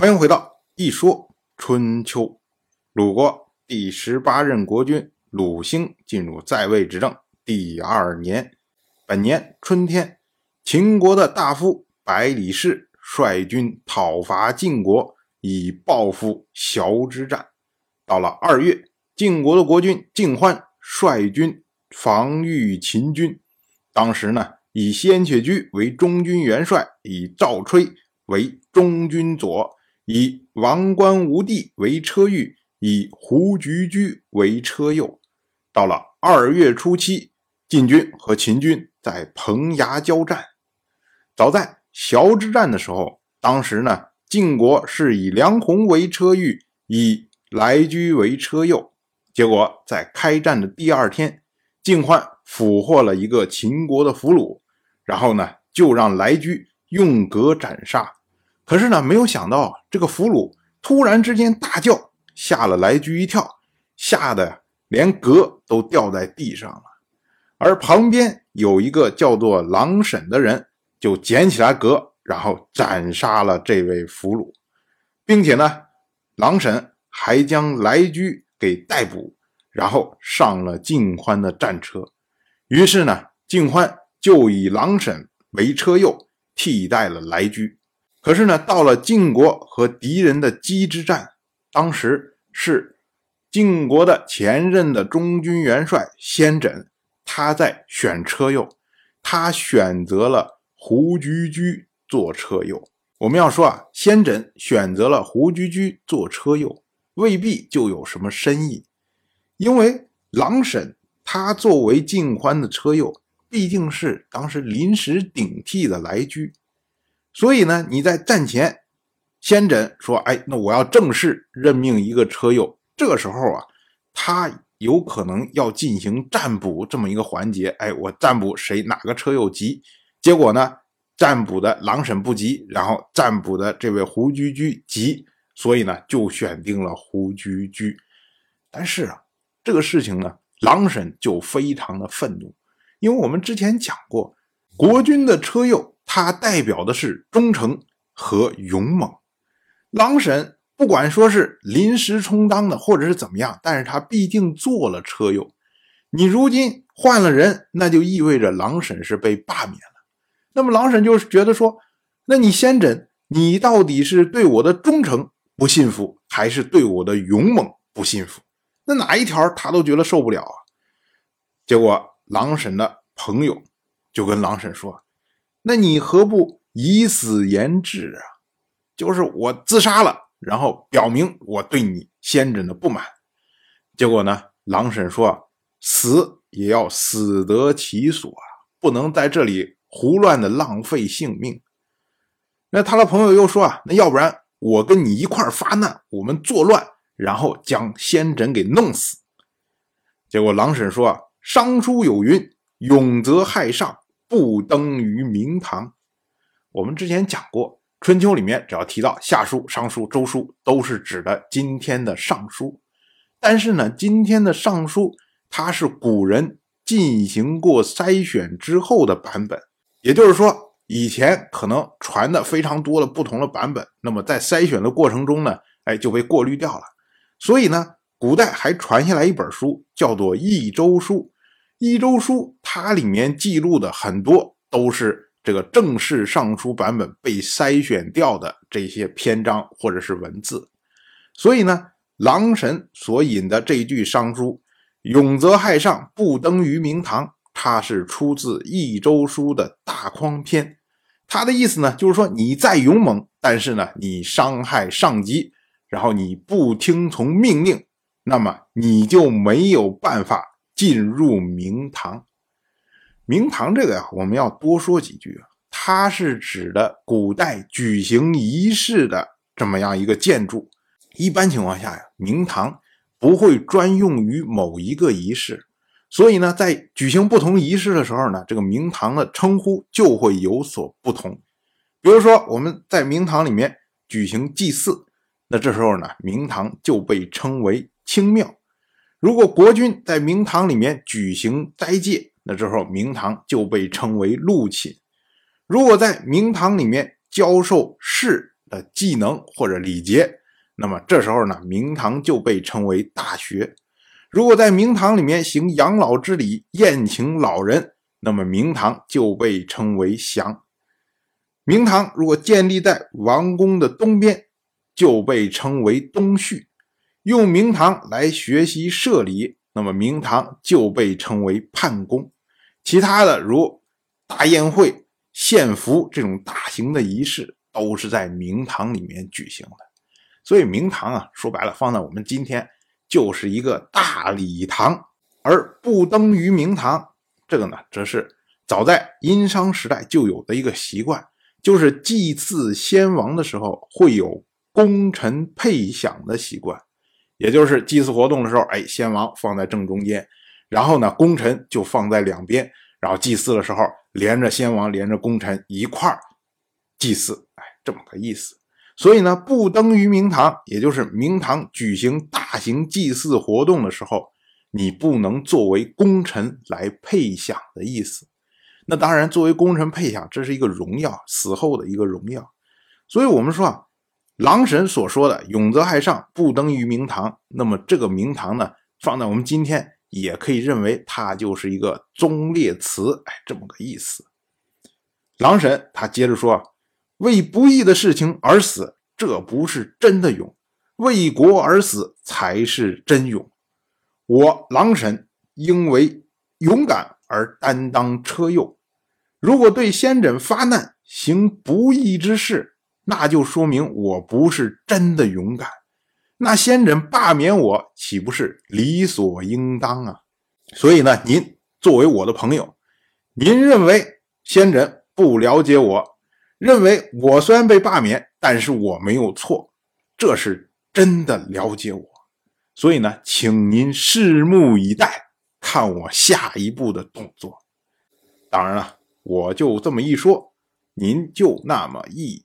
欢迎回到一说春秋。鲁国第十八任国君鲁兴进入在位执政第二年，本年春天，秦国的大夫百里氏率军讨伐晋国，以报复崤之战。到了二月，晋国的国君晋欢率军防御秦军，当时呢，以先且居为中军元帅，以赵吹为中军左。以王冠无地为车御，以胡局居为车右。到了二月初七，晋军和秦军在彭衙交战。早在崤之战的时候，当时呢，晋国是以梁鸿为车御，以来居为车右。结果在开战的第二天，晋欢俘获了一个秦国的俘虏，然后呢，就让来居用戈斩杀。可是呢，没有想到这个俘虏突然之间大叫，吓了来居一跳，吓得连戈都掉在地上了。而旁边有一个叫做狼沈的人，就捡起来戈，然后斩杀了这位俘虏，并且呢，狼沈还将来居给逮捕，然后上了晋欢的战车。于是呢，晋欢就以狼沈为车右，替代了来居。可是呢，到了晋国和敌人的机之战，当时是晋国的前任的中军元帅先轸，他在选车右，他选择了胡居居做车右。我们要说啊，先轸选择了胡居居做车右，未必就有什么深意，因为郎沈他作为晋欢的车右，毕竟是当时临时顶替的来居。所以呢，你在战前，先诊说：“哎，那我要正式任命一个车右。”这个时候啊，他有可能要进行占卜这么一个环节。哎，我占卜谁哪个车右急？结果呢，占卜的郎婶不急，然后占卜的这位胡居居急，所以呢，就选定了胡居居。但是啊，这个事情呢，郎婶就非常的愤怒，因为我们之前讲过，国君的车右。他代表的是忠诚和勇猛。郎沈不管说是临时充当的，或者是怎么样，但是他毕竟做了车右。你如今换了人，那就意味着郎沈是被罢免了。那么郎沈就是觉得说，那你先诊，你到底是对我的忠诚不信服，还是对我的勇猛不信服？那哪一条他都觉得受不了啊。结果郎沈的朋友就跟郎沈说。那你何不以死言志啊？就是我自杀了，然后表明我对你先轸的不满。结果呢，郎婶说：“死也要死得其所啊，不能在这里胡乱的浪费性命。”那他的朋友又说：“啊，那要不然我跟你一块发难，我们作乱，然后将先轸给弄死。”结果郎婶说啊：“商书有云，勇则害上。”不登于明堂。我们之前讲过，春秋里面只要提到夏书、商书、周书，都是指的今天的尚书。但是呢，今天的尚书它是古人进行过筛选之后的版本，也就是说，以前可能传的非常多的不同的版本，那么在筛选的过程中呢，哎，就被过滤掉了。所以呢，古代还传下来一本书，叫做《益州书》。《益州书》它里面记录的很多都是这个正式尚书版本被筛选掉的这些篇章或者是文字，所以呢，郎神所引的这句尚书“勇则害上，不登于明堂”，它是出自《益州书》的大匡篇。他的意思呢，就是说你再勇猛，但是呢，你伤害上级，然后你不听从命令，那么你就没有办法。进入明堂，明堂这个呀，我们要多说几句啊。它是指的古代举行仪式的这么样一个建筑。一般情况下呀，明堂不会专用于某一个仪式，所以呢，在举行不同仪式的时候呢，这个明堂的称呼就会有所不同。比如说，我们在明堂里面举行祭祀，那这时候呢，明堂就被称为清庙。如果国君在明堂里面举行斋戒，那之后明堂就被称为禄寝；如果在明堂里面教授士，的技能或者礼节，那么这时候呢，明堂就被称为大学。如果在明堂里面行养老之礼，宴请老人，那么明堂就被称为祥。明堂如果建立在王宫的东边，就被称为东序。用明堂来学习社礼，那么明堂就被称为畔宫。其他的如大宴会、献俘这种大型的仪式，都是在明堂里面举行的。所以明堂啊，说白了，放在我们今天就是一个大礼堂。而不登于明堂，这个呢，则是早在殷商时代就有的一个习惯，就是祭祀先王的时候会有功臣配享的习惯。也就是祭祀活动的时候，哎，先王放在正中间，然后呢，功臣就放在两边，然后祭祀的时候连着先王，连着功臣一块儿祭祀，哎，这么个意思。所以呢，不登于明堂，也就是明堂举行大型祭祀活动的时候，你不能作为功臣来配享的意思。那当然，作为功臣配享，这是一个荣耀，死后的一个荣耀。所以我们说啊。狼神所说的“永则害上，不登于明堂”，那么这个明堂呢，放在我们今天也可以认为它就是一个忠烈祠，哎，这么个意思。狼神他接着说：“为不义的事情而死，这不是真的勇；为国而死才是真勇。我狼神应为勇敢而担当车右。如果对先轸发难，行不义之事。”那就说明我不是真的勇敢，那先轸罢免我岂不是理所应当啊？所以呢，您作为我的朋友，您认为先轸不了解我，认为我虽然被罢免，但是我没有错，这是真的了解我。所以呢，请您拭目以待，看我下一步的动作。当然了，我就这么一说，您就那么一